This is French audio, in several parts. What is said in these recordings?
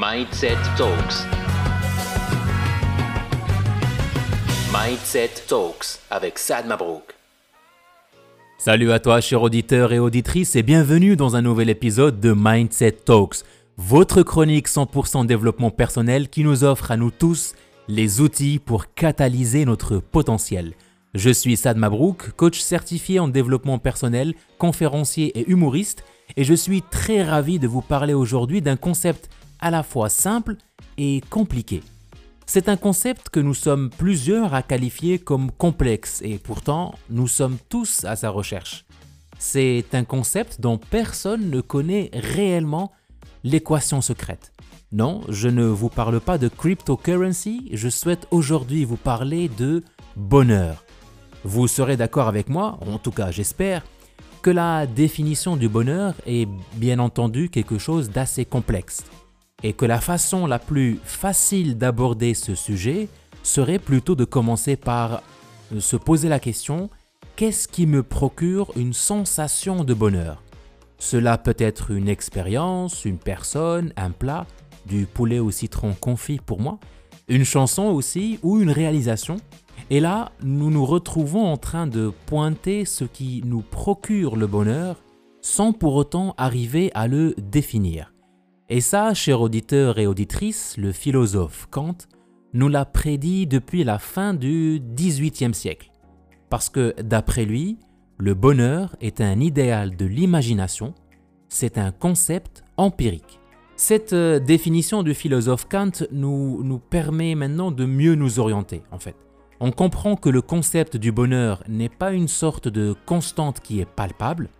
Mindset Talks. Mindset Talks avec Sad Mabrouk. Salut à toi, chers auditeurs et auditrices, et bienvenue dans un nouvel épisode de Mindset Talks, votre chronique 100% développement personnel qui nous offre à nous tous les outils pour catalyser notre potentiel. Je suis Sad Mabrouk, coach certifié en développement personnel, conférencier et humoriste, et je suis très ravi de vous parler aujourd'hui d'un concept à la fois simple et compliqué. C'est un concept que nous sommes plusieurs à qualifier comme complexe et pourtant nous sommes tous à sa recherche. C'est un concept dont personne ne connaît réellement l'équation secrète. Non, je ne vous parle pas de cryptocurrency, je souhaite aujourd'hui vous parler de bonheur. Vous serez d'accord avec moi, en tout cas j'espère, que la définition du bonheur est bien entendu quelque chose d'assez complexe et que la façon la plus facile d'aborder ce sujet serait plutôt de commencer par se poser la question qu'est-ce qui me procure une sensation de bonheur? Cela peut être une expérience, une personne, un plat, du poulet au citron confit pour moi, une chanson aussi ou une réalisation. Et là, nous nous retrouvons en train de pointer ce qui nous procure le bonheur sans pour autant arriver à le définir. Et ça, chers auditeurs et auditrices, le philosophe Kant nous l'a prédit depuis la fin du XVIIIe siècle. Parce que d'après lui, le bonheur est un idéal de l'imagination, c'est un concept empirique. Cette euh, définition du philosophe Kant nous, nous permet maintenant de mieux nous orienter, en fait. On comprend que le concept du bonheur n'est pas une sorte de constante qui est palpable,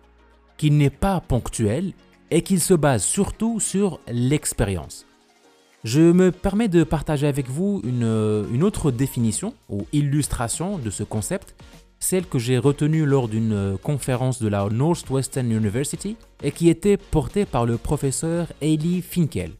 qu'il n'est pas ponctuel, et qu'il se base surtout sur l'expérience. Je me permets de partager avec vous une, autre définition ou illustration de ce concept, celle que j'ai retenue lors d'une conférence de la Northwestern University et qui était portée par le professeur Eli Finkel.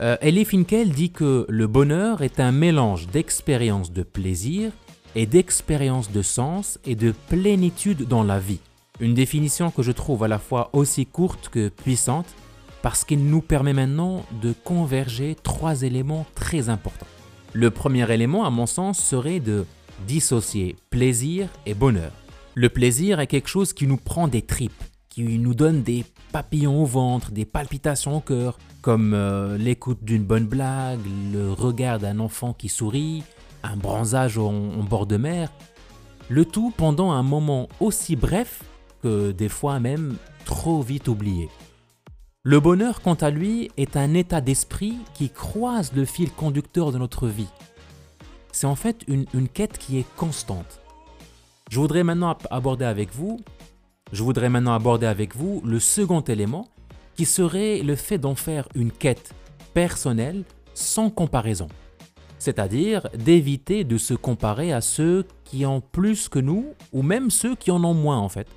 Euh, Eli Finkel dit que le bonheur est un mélange d'expériences de plaisir et d'expériences de sens et de plénitude dans la vie. Une définition que je trouve à la fois aussi courte que puissante parce qu'il nous permet maintenant de converger trois éléments très importants. Le premier élément, à mon sens, serait de dissocier plaisir et bonheur. Le plaisir est quelque chose qui nous prend des tripes, qui nous donne des papillons au ventre, des palpitations au cœur, comme euh, l'écoute d'une bonne blague, le regard d'un enfant qui sourit, un bronzage en bord de mer. Le tout pendant un moment aussi bref des fois même trop vite oublié. Le bonheur, quant à lui, est un état d'esprit qui croise le fil conducteur de notre vie. C'est en fait une, une, quête qui est constante. Je voudrais maintenant aborder avec vous, je voudrais maintenant aborder avec vous le second élément, qui serait le fait d'en faire une quête personnelle sans comparaison. C'est-à-dire d'éviter de se comparer à ceux qui ont plus que nous, ou même ceux qui en ont moins en fait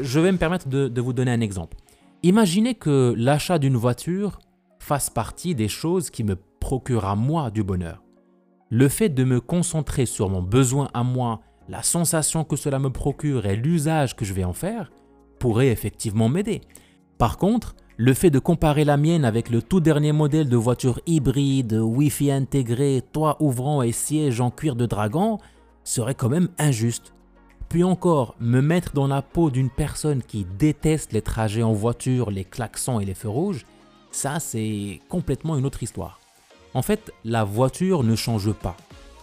je vais me permettre de, vous donner un exemple. Imaginez que l'achat d'une voiture fasse partie des choses qui me procurent à moi du bonheur. Le fait de me concentrer sur mon besoin à moi, la sensation que cela me procure et l'usage que je vais en faire pourrait effectivement m'aider. Par contre, le fait de comparer la mienne avec le tout dernier modèle de voiture hybride, Wi-Fi intégré, toit ouvrant et siège en cuir de dragon serait quand même injuste. Puis encore, me mettre dans la peau d'une personne qui déteste les trajets en voiture, les klaxons et les feux rouges, ça c'est complètement une autre histoire. En fait, la voiture ne change pas.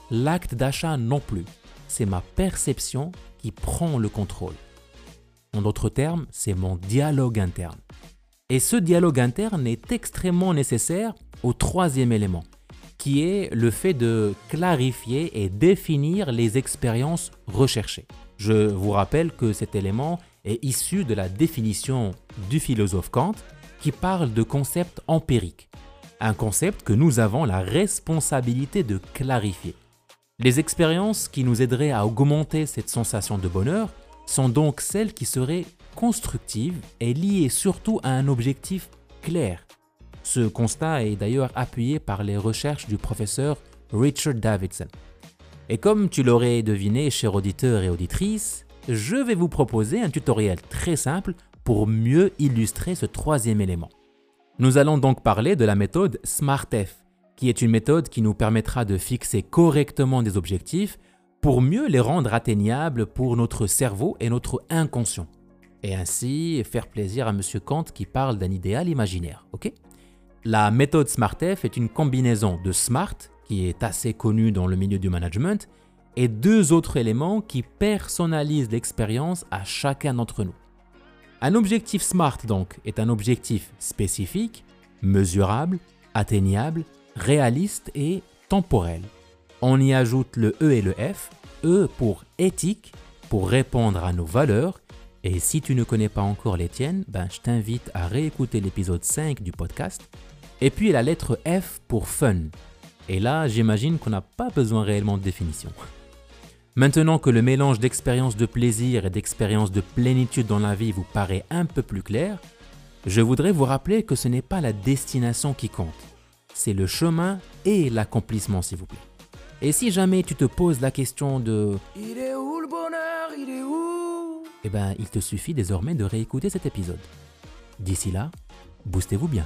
L'acte d'achat non plus. C'est ma perception qui prend le contrôle. En d'autres termes, c'est mon dialogue interne. Et ce dialogue interne est extrêmement nécessaire au troisième élément, qui est le fait de clarifier et définir les expériences recherchées. Je vous rappelle que cet élément est issu de la définition du philosophe Kant qui parle de concept empirique, un concept que nous avons la responsabilité de clarifier. Les expériences qui nous aideraient à augmenter cette sensation de bonheur sont donc celles qui seraient constructives et liées surtout à un objectif clair. Ce constat est d'ailleurs appuyé par les recherches du professeur Richard Davidson. Et comme tu l'aurais deviné, chers auditeurs et auditrices, je vais vous proposer un tutoriel très simple pour mieux illustrer ce troisième élément. Nous allons donc parler de la méthode SMARTF, qui est une méthode qui nous permettra de fixer correctement des objectifs pour mieux les rendre atteignables pour notre cerveau et notre inconscient. Et ainsi faire plaisir à M. Kant qui parle d'un idéal imaginaire. la méthode SMARTF est une combinaison de SMART, qui est assez connu dans le milieu du management, et deux autres éléments qui personnalisent l'expérience à chacun d'entre nous. Un objectif SMART donc est un objectif spécifique, mesurable, atteignable, réaliste et temporel. On y ajoute le E et le F, E pour éthique, pour répondre à nos valeurs, et si tu ne connais pas encore les tiennes, ben je t'invite à réécouter l'épisode 5 du podcast. Et puis la lettre F pour fun. Et là, j'imagine qu'on n'a pas besoin réellement de définition. Maintenant que le mélange d'expériences de plaisir et d'expériences de plénitude dans la vie vous paraît un peu plus clair, je voudrais vous rappeler que ce n'est pas la destination qui compte, c'est le chemin et l'accomplissement s'il vous plaît. Et si jamais tu te poses la question de Il est où le bonheur? Il est où? Eh ben, il te suffit désormais de réécouter cet épisode. D'ici là, boostez-vous bien.